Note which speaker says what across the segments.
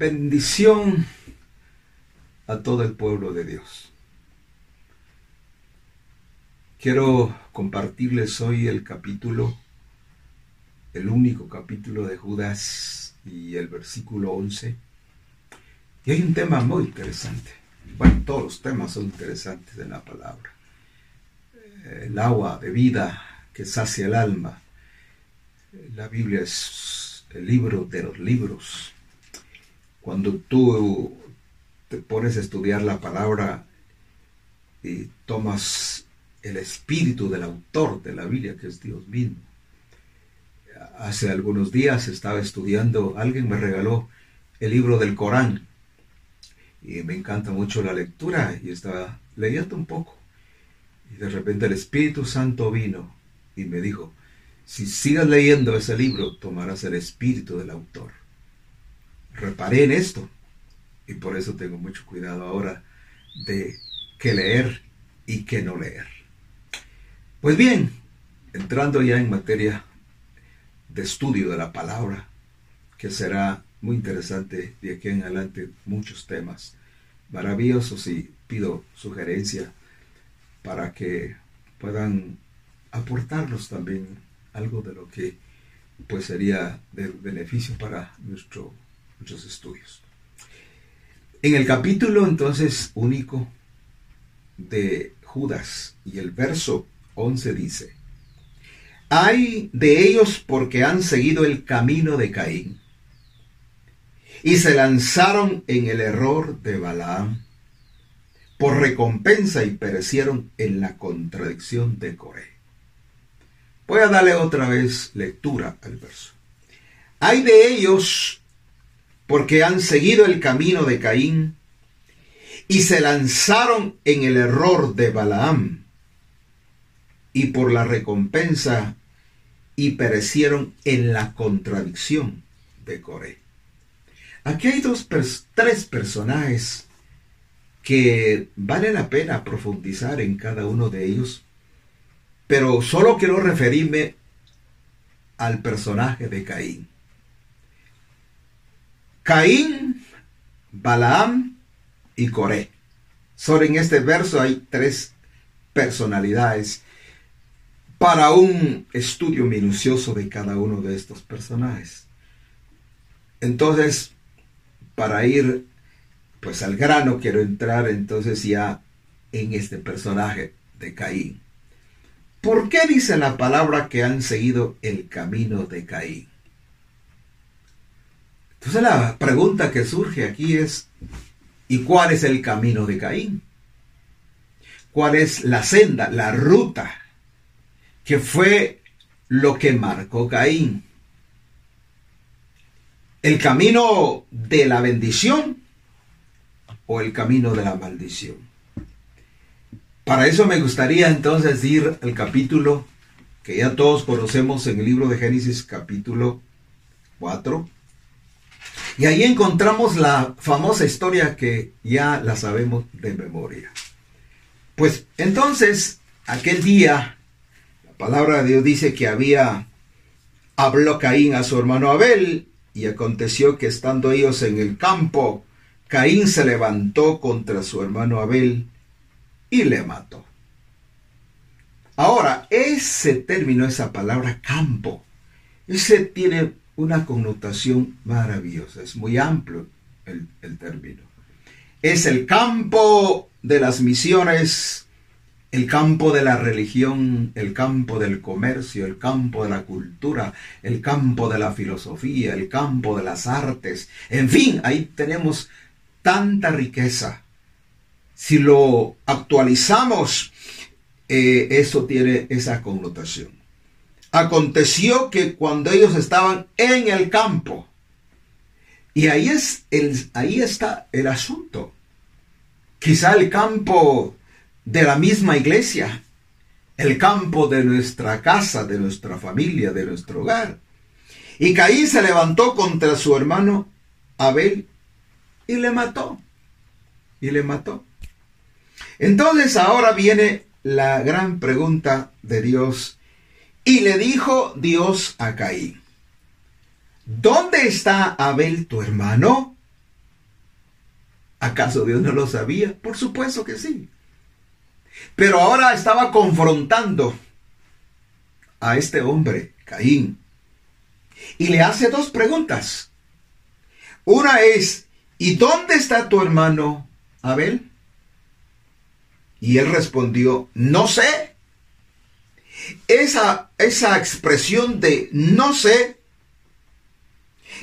Speaker 1: Bendición a todo el pueblo de Dios. Quiero compartirles hoy el capítulo, el único capítulo de Judas y el versículo 11. Y hay un tema muy interesante. Bueno, todos los temas son interesantes en la palabra. El agua de vida que sacia el alma. La Biblia es el libro de los libros. Cuando tú te pones a estudiar la palabra y tomas el espíritu del autor de la Biblia, que es Dios mismo. Hace algunos días estaba estudiando, alguien me regaló el libro del Corán y me encanta mucho la lectura y estaba leyendo un poco. Y de repente el Espíritu Santo vino y me dijo, si sigas leyendo ese libro, tomarás el espíritu del autor. Reparé en esto y por eso tengo mucho cuidado ahora de qué leer y qué no leer. Pues bien, entrando ya en materia de estudio de la palabra, que será muy interesante de aquí en adelante muchos temas maravillosos y pido sugerencia para que puedan aportarnos también algo de lo que pues sería de beneficio para nuestro, nuestros estudios. En el capítulo entonces único de Judas y el verso 11 dice, hay de ellos porque han seguido el camino de Caín y se lanzaron en el error de Balaam por recompensa y perecieron en la contradicción de Coré. Voy a darle otra vez lectura al verso. Hay de ellos porque han seguido el camino de Caín y se lanzaron en el error de Balaam y por la recompensa y perecieron en la contradicción de Coré. Aquí hay dos, tres personajes que vale la pena profundizar en cada uno de ellos, pero solo quiero referirme al personaje de Caín. Caín, Balaam y Coré. Solo en este verso hay tres personalidades para un estudio minucioso de cada uno de estos personajes. Entonces, para ir pues al grano, quiero entrar entonces ya en este personaje de Caín. ¿Por qué dice la palabra que han seguido el camino de Caín? Entonces la pregunta que surge aquí es, ¿y cuál es el camino de Caín? ¿Cuál es la senda, la ruta que fue lo que marcó Caín? el camino de la bendición o el camino de la maldición. Para eso me gustaría entonces ir al capítulo que ya todos conocemos en el libro de Génesis capítulo 4. Y ahí encontramos la famosa historia que ya la sabemos de memoria. Pues entonces, aquel día, la palabra de Dios dice que había, habló Caín a su hermano Abel y aconteció que estando ellos en el campo, Caín se levantó contra su hermano Abel y le mató. Ahora, ese término, esa palabra campo, ese tiene una connotación maravillosa, es muy amplio el, término. Es el campo de las misiones el campo de la religión, el campo del comercio, el campo de la cultura, el campo de la filosofía, el campo de las artes. En fin, ahí tenemos tanta riqueza. Si lo actualizamos, eh, eso tiene esa connotación. Aconteció que cuando ellos estaban en el campo, y ahí, es el, ahí está el asunto. Quizá el campo de la misma iglesia, el campo de nuestra casa, de nuestra familia, de nuestro hogar. Y Caín se levantó contra su hermano Abel y le mató. Y le mató. Entonces ahora viene la gran pregunta de Dios. Y le dijo Dios a Caín, ¿dónde está Abel tu hermano? ¿Acaso Dios no lo sabía? Por supuesto que sí. Pero ahora estaba confrontando a este hombre, Caín, y le hace dos preguntas. Una es, ¿y dónde está tu hermano Abel? Y él respondió, no sé. Esa, esa expresión de no sé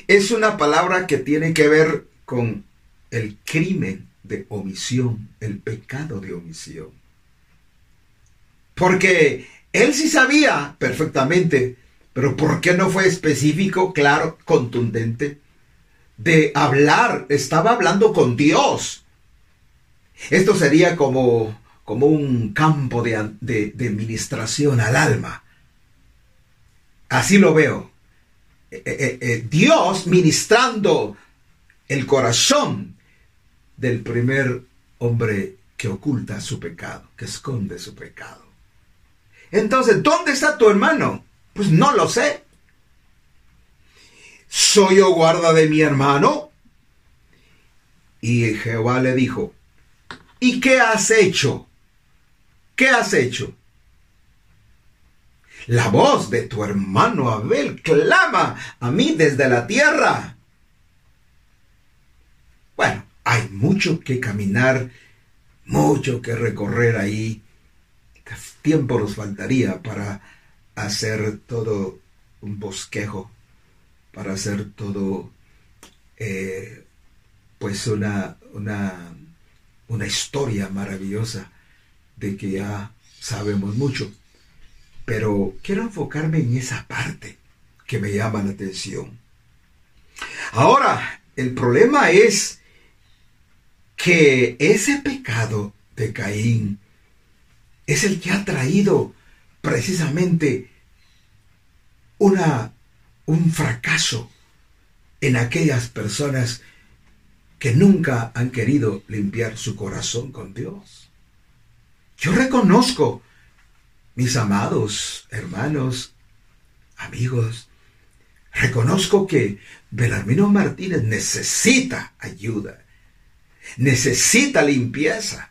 Speaker 1: es una palabra que tiene que ver con el crimen de omisión, el pecado de omisión. Porque él sí sabía perfectamente, pero ¿por qué no fue específico, claro, contundente? De hablar, estaba hablando con Dios. Esto sería como, como un campo de, de, ministración al alma. Así lo veo. Eh, eh, eh, Dios ministrando el corazón del primer hombre que oculta su pecado, que esconde su pecado. Entonces, ¿dónde está tu hermano? Pues no lo sé. ¿Soy yo guarda de mi hermano? Y Jehová le dijo, ¿y qué has hecho? ¿Qué has hecho? La voz de tu hermano Abel clama a mí desde la tierra. Bueno, hay mucho que caminar, mucho que recorrer ahí. Tiempo nos faltaría para hacer todo un bosquejo, para hacer todo, eh, pues una, una, una historia maravillosa de que ya sabemos mucho. Pero quiero enfocarme en esa parte que me llama la atención. Ahora, el problema es que ese pecado de Caín es el que ha traído precisamente una, un fracaso en aquellas personas que nunca han querido limpiar su corazón con Dios. Yo reconozco mis amados hermanos, amigos, reconozco que Belarmino Martínez necesita ayuda, necesita limpieza.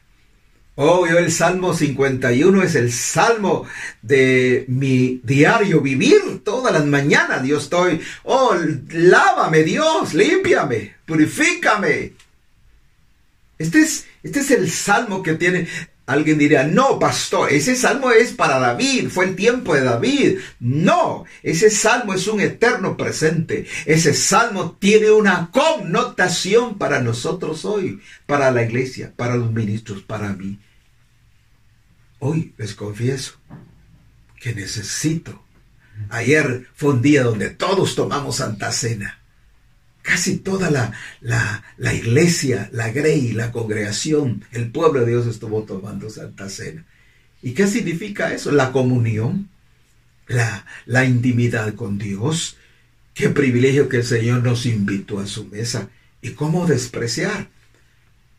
Speaker 1: Oh, yo el Salmo 51 es el salmo de mi diario vivir todas las mañanas. Yo estoy, oh, lávame Dios, límpiame, purifícame. Este es, este es el salmo que tiene Alguien dirá, no, pastor, ese salmo es para David, fue el tiempo de David. No, ese salmo es un eterno presente. Ese salmo tiene una connotación para nosotros hoy, para la iglesia, para los ministros, para mí. Hoy les confieso que necesito. Ayer fue un día donde todos tomamos Santa Cena. Casi toda la, la, iglesia, la grey, la congregación, el pueblo de Dios estuvo tomando Santa Cena. ¿Y qué significa eso? La comunión, la, la intimidad con Dios. Qué privilegio que el Señor nos invitó a su mesa. ¿Y cómo despreciar?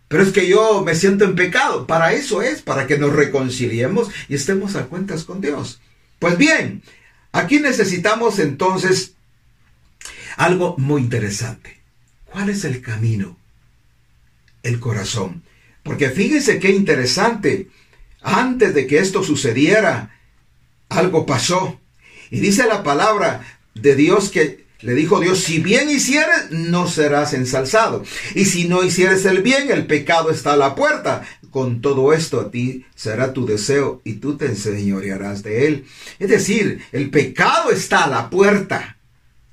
Speaker 1: Pero es que yo me siento en pecado. Para eso es, para que nos reconciliemos y estemos a cuentas con Dios. Pues bien, aquí necesitamos entonces algo muy interesante. ¿Cuál es el camino? El corazón. Porque fíjense qué interesante. Antes de que esto sucediera, algo pasó. Y dice la palabra de Dios que le dijo Dios, si bien hicieres, no serás ensalzado. Y si no hicieres el bien, el pecado está a la puerta. Con todo esto a ti será tu deseo y tú te enseñorearás de él. Es decir, el pecado está a la puerta.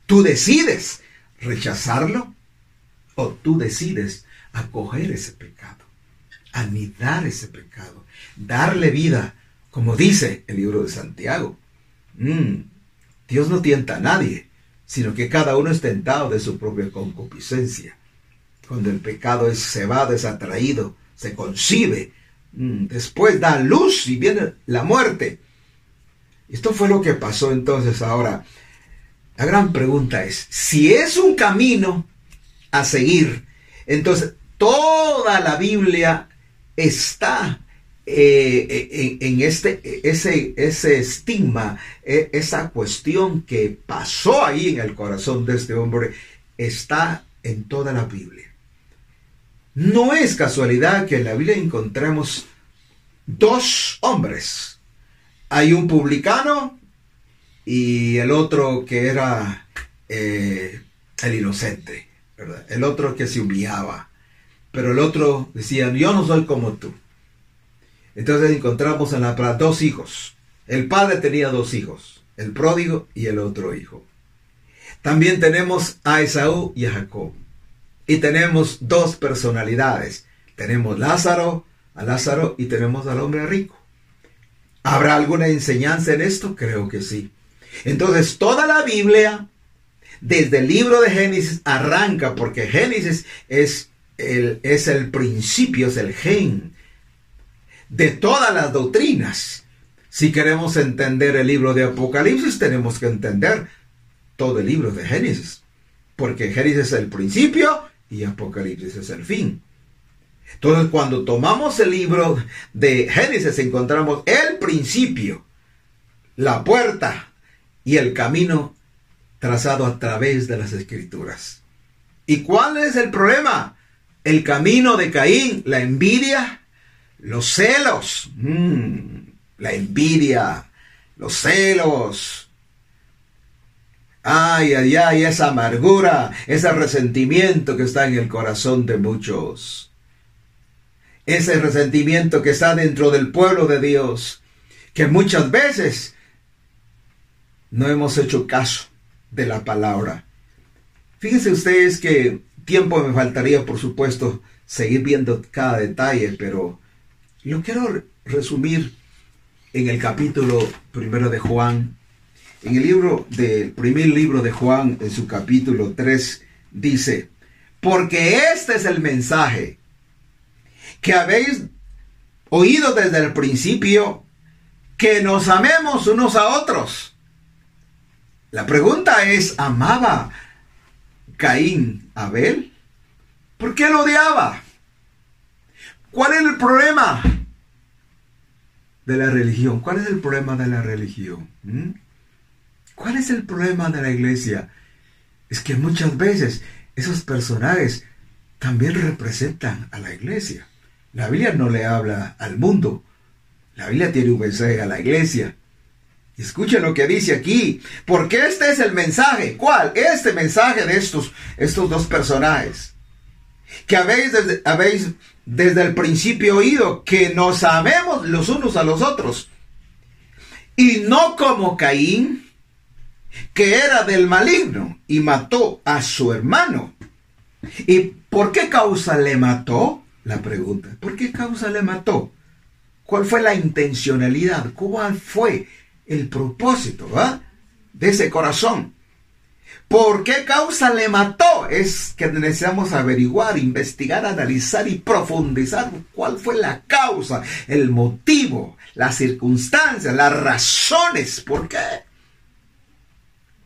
Speaker 1: Tú decides rechazarlo o tú decides acoger ese pecado, anidar ese pecado, darle vida, como dice el libro de Santiago. Mm, Dios no tienta a nadie, sino que cada uno es tentado de su propia concupiscencia. Cuando el pecado es cebado, es atraído, se concibe, mm, después da luz y viene la muerte. Esto fue lo que pasó entonces ahora la gran pregunta es, si es un camino a seguir, entonces toda la Biblia está eh, en, este, ese, ese estigma, e, esa cuestión que pasó ahí en el corazón de este hombre, está en toda la Biblia. No es casualidad que en la Biblia encontremos dos hombres. Hay un publicano y el otro que era eh, el inocente, ¿verdad? El otro que se humillaba. Pero el otro decía, yo no soy como tú. Entonces encontramos en la plata dos hijos. El padre tenía dos hijos, el pródigo y el otro hijo. También tenemos a Esaú y a Jacob. Y tenemos dos personalidades. Tenemos Lázaro, a Lázaro y tenemos al hombre rico. ¿Habrá alguna enseñanza en esto? Creo que sí. Entonces, toda la Biblia, desde el libro de Génesis, arranca, porque Génesis es el, es el principio, es el gen de todas las doctrinas. Si queremos entender el libro de Apocalipsis, tenemos que entender todo el libro de Génesis, porque Génesis es el principio y Apocalipsis es el fin. Entonces, cuando tomamos el libro de Génesis, encontramos el principio, la puerta y el camino trazado a través de las escrituras. ¿Y cuál es el problema? El camino de Caín, la envidia, los celos, mm, la envidia, los celos. Ay, ay, ay, esa amargura, ese resentimiento que está en el corazón de muchos. Ese resentimiento que está dentro del pueblo de Dios, que muchas veces no hemos hecho caso de la palabra. Fíjense ustedes que tiempo me faltaría, por supuesto, seguir viendo cada detalle, pero lo quiero resumir en el capítulo primero de Juan. En el libro del primer libro de Juan, en su capítulo 3, dice, porque este es el mensaje que habéis oído desde el principio, que nos amemos unos a otros. La pregunta es, ¿amaba Caín a Abel? ¿Por qué lo odiaba? ¿Cuál es el problema de la religión? ¿Cuál es el problema de la religión? ¿Mm? ¿Cuál es el problema de la iglesia? Es que muchas veces esos personajes también representan a la iglesia. La Biblia no le habla al mundo. La Biblia tiene un mensaje a la iglesia. Escuchen lo que dice aquí, porque este es el mensaje. ¿Cuál? Este mensaje de estos, estos dos personajes. Que habéis desde, habéis desde el principio oído, que nos amemos los unos a los otros. Y no como Caín, que era del maligno y mató a su hermano. ¿Y por qué causa le mató? la pregunta. ¿Por qué causa le mató? ¿Cuál fue la intencionalidad? ¿Cuál fue el propósito ah, de ese corazón? ¿Por qué causa le mató? Es que necesitamos averiguar, investigar, analizar y profundizar cuál fue la causa, el motivo, las circunstancias, las razones. ¿Por qué?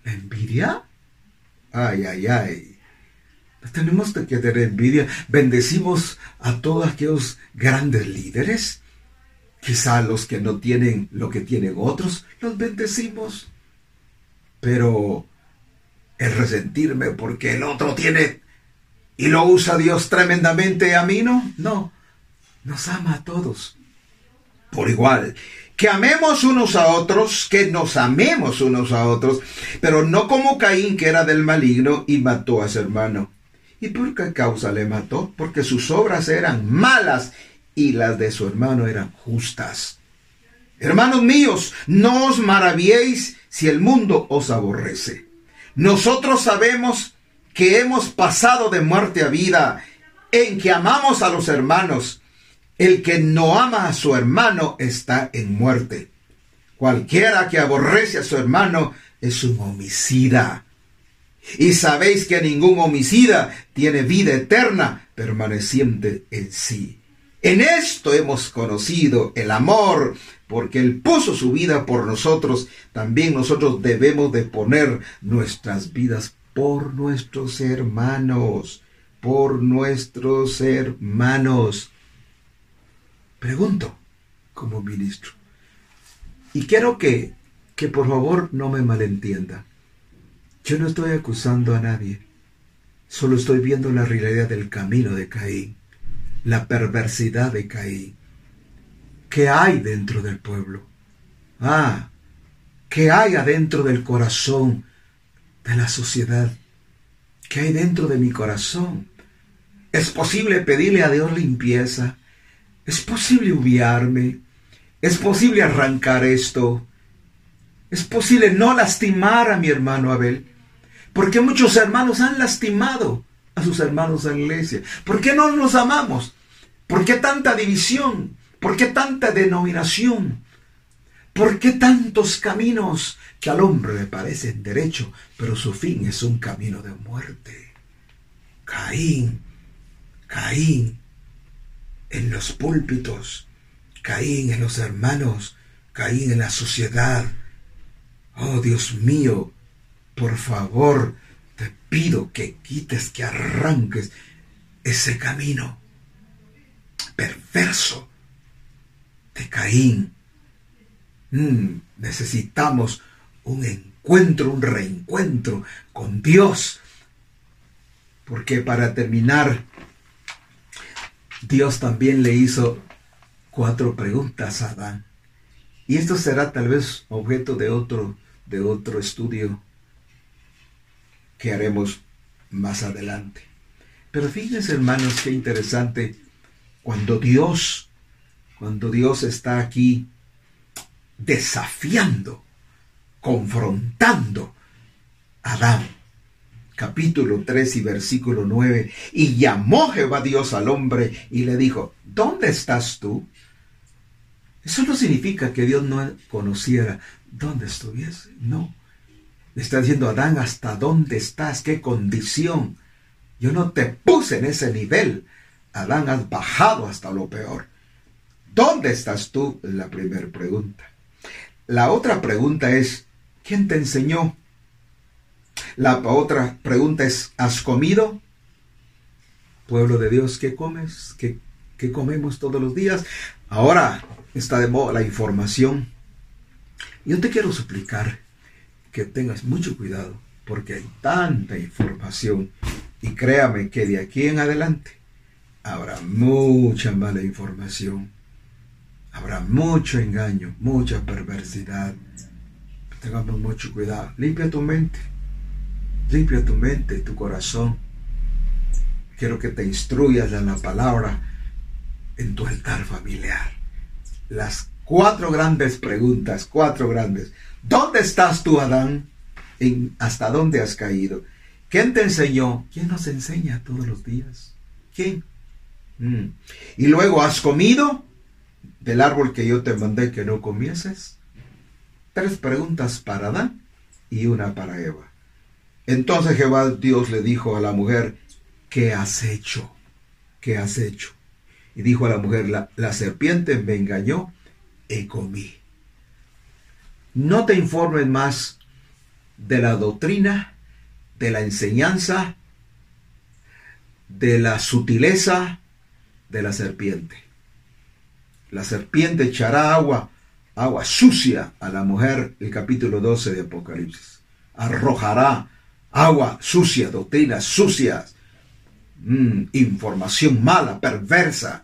Speaker 1: ¿La envidia? Ay, ay, ay. Tenemos que tener envidia. Bendecimos a todos aquellos grandes líderes. Quizá los que no tienen lo que tienen otros, los bendecimos. Pero el resentirme porque el otro tiene y lo usa Dios tremendamente a mí no, no. Nos ama a todos por igual. Que amemos unos a otros, que nos amemos unos a otros, pero no como Caín que era del maligno y mató a su hermano. ¿Y por qué causa le mató? Porque sus obras eran malas y las de su hermano eran justas. Hermanos míos, no os maravilléis si el mundo os aborrece. Nosotros sabemos que hemos pasado de muerte a vida en que amamos a los hermanos. El que no ama a su hermano está en muerte. Cualquiera que aborrece a su hermano es un homicida. Y sabéis que ningún homicida tiene vida eterna permaneciente en sí. En esto hemos conocido el amor, porque Él puso su vida por nosotros. También nosotros debemos de poner nuestras vidas por nuestros hermanos, por nuestros hermanos. Pregunto como ministro, y quiero que, que por favor no me malentienda. Yo no estoy acusando a nadie, solo estoy viendo la realidad del camino de Caín. La perversidad de Caín. ¿Qué hay dentro del pueblo? Ah, ¿qué hay adentro del corazón de la sociedad? ¿Qué hay dentro de mi corazón? ¿Es posible pedirle a Dios limpieza? ¿Es posible hubiarme? ¿Es posible arrancar esto? ¿Es posible no lastimar a mi hermano Abel? Porque muchos hermanos han lastimado a sus hermanos en la iglesia. ¿Por qué no nos amamos? ¿Por qué tanta división? ¿Por qué tanta denominación? ¿Por qué tantos caminos que al hombre le parecen derecho, pero su fin es un camino de muerte? Caín, Caín en los púlpitos, Caín en los hermanos, Caín en la sociedad. Oh Dios mío, por favor, te pido que quites, que arranques ese camino perverso de Caín. Mm, necesitamos un encuentro, un reencuentro con Dios. Porque para terminar, Dios también le hizo cuatro preguntas a Adán. Y esto será tal vez objeto de otro, de otro estudio que haremos más adelante. Pero fíjense, hermanos, qué interesante cuando Dios, cuando Dios está aquí desafiando, confrontando a Adán. Capítulo 3 y versículo 9. Y llamó Jehová Dios al hombre y le dijo, ¿dónde estás tú? Eso no significa que Dios no conociera dónde estuviese, no. Está diciendo Adán, ¿hasta dónde estás? ¿Qué condición? Yo no te puse en ese nivel. Adán, has bajado hasta lo peor. ¿Dónde estás tú? Es la primera pregunta. La otra pregunta es, ¿quién te enseñó? La otra pregunta es, ¿has comido? Pueblo de Dios, ¿qué comes? ¿Qué, qué comemos todos los días? Ahora está de moda la información. Yo te quiero suplicar que tengas mucho cuidado porque hay tanta información y créame que de aquí en adelante habrá mucha mala información, habrá mucho engaño, mucha perversidad. Tengamos mucho cuidado. Limpia tu mente, limpia tu mente, tu corazón. Quiero que te instruyas en la palabra en tu altar familiar. Las cuatro grandes preguntas, cuatro grandes. ¿Dónde estás tú, Adán? ¿En ¿Hasta dónde has caído? ¿Quién te enseñó? ¿Quién nos enseña todos los días? ¿Quién? Mm. Y luego, ¿has comido del árbol que yo te mandé que no comieses? Tres preguntas para Adán y una para Eva. Entonces Jehová Dios le dijo a la mujer, ¿qué has hecho? ¿Qué has hecho? Y dijo a la mujer, la, la serpiente me engañó y comí. No te informes más de la doctrina, de la enseñanza, de la sutileza de la serpiente. La serpiente echará agua, agua sucia a la mujer, el capítulo 12 de Apocalipsis. Arrojará agua sucia, doctrinas sucias, mm, información mala, perversa.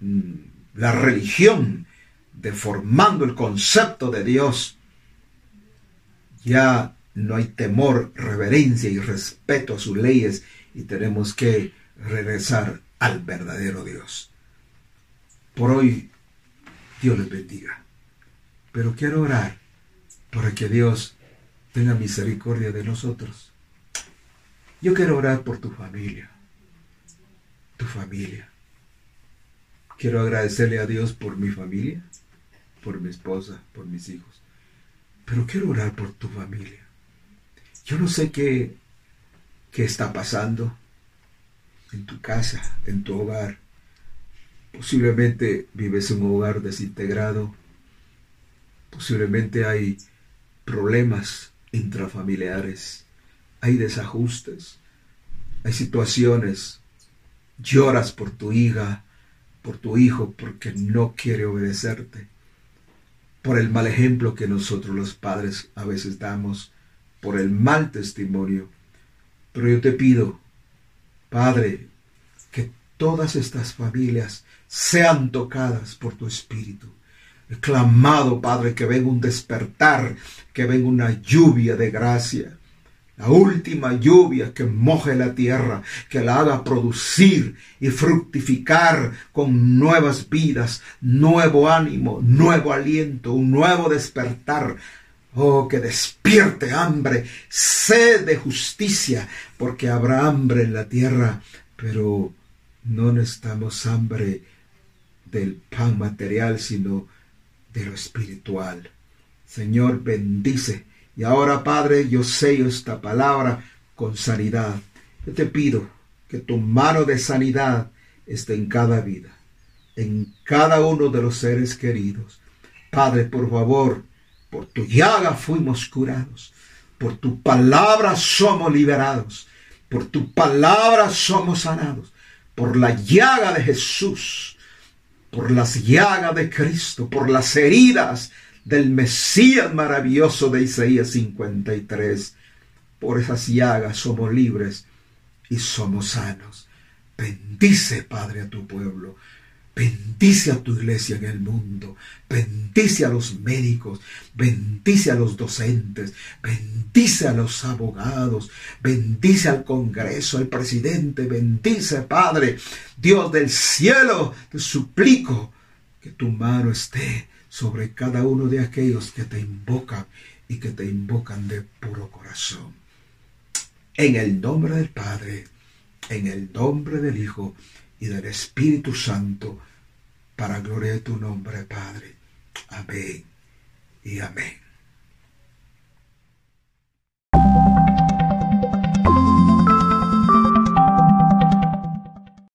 Speaker 1: Mm, la religión deformando el concepto de Dios, ya no hay temor, reverencia y respeto a sus leyes y tenemos que regresar al verdadero Dios. Por hoy, Dios les bendiga. Pero quiero orar para que Dios tenga misericordia de nosotros. Yo quiero orar por tu familia, tu familia. Quiero agradecerle a Dios por mi familia, por mi esposa, por mis hijos. Pero quiero orar por tu familia. Yo no sé qué, qué está pasando en tu casa, en tu hogar. Posiblemente vives en un hogar desintegrado. Posiblemente hay problemas intrafamiliares. Hay desajustes. Hay situaciones. Lloras por tu hija, por tu hijo, porque no quiere obedecerte por el mal ejemplo que nosotros los padres a veces damos, por el mal testimonio. Pero yo te pido, Padre, que todas estas familias sean tocadas por tu Espíritu. Clamado, Padre, que venga un despertar, que venga una lluvia de gracia. La última lluvia que moje la tierra, que la haga producir y fructificar con nuevas vidas, nuevo ánimo, nuevo aliento, un nuevo despertar. Oh, que despierte hambre, sed de justicia, porque habrá hambre en la tierra, pero no necesitamos hambre del pan material, sino de lo espiritual. Señor, bendice. Y ahora, Padre, yo sello esta palabra con sanidad. Yo te pido que tu mano de sanidad esté en cada vida, en cada uno de los seres queridos. Padre, por favor, por tu llaga fuimos curados, por tu palabra somos liberados, por tu palabra somos sanados, por la llaga de Jesús por las llagas de Cristo, por las heridas del Mesías maravilloso de Isaías 53. Por esas llagas somos libres y somos sanos. Bendice, Padre, a tu pueblo. Bendice a tu iglesia en el mundo. Bendice a los médicos. Bendice a los docentes. Bendice a los abogados. Bendice al Congreso, al presidente. Bendice, Padre. Dios del cielo, te suplico que tu mano esté sobre cada uno de aquellos que te invocan y que te invocan de puro corazón. En el nombre del Padre, en el nombre del Hijo y del Espíritu Santo, para gloria de tu nombre, Padre. Amén y amén.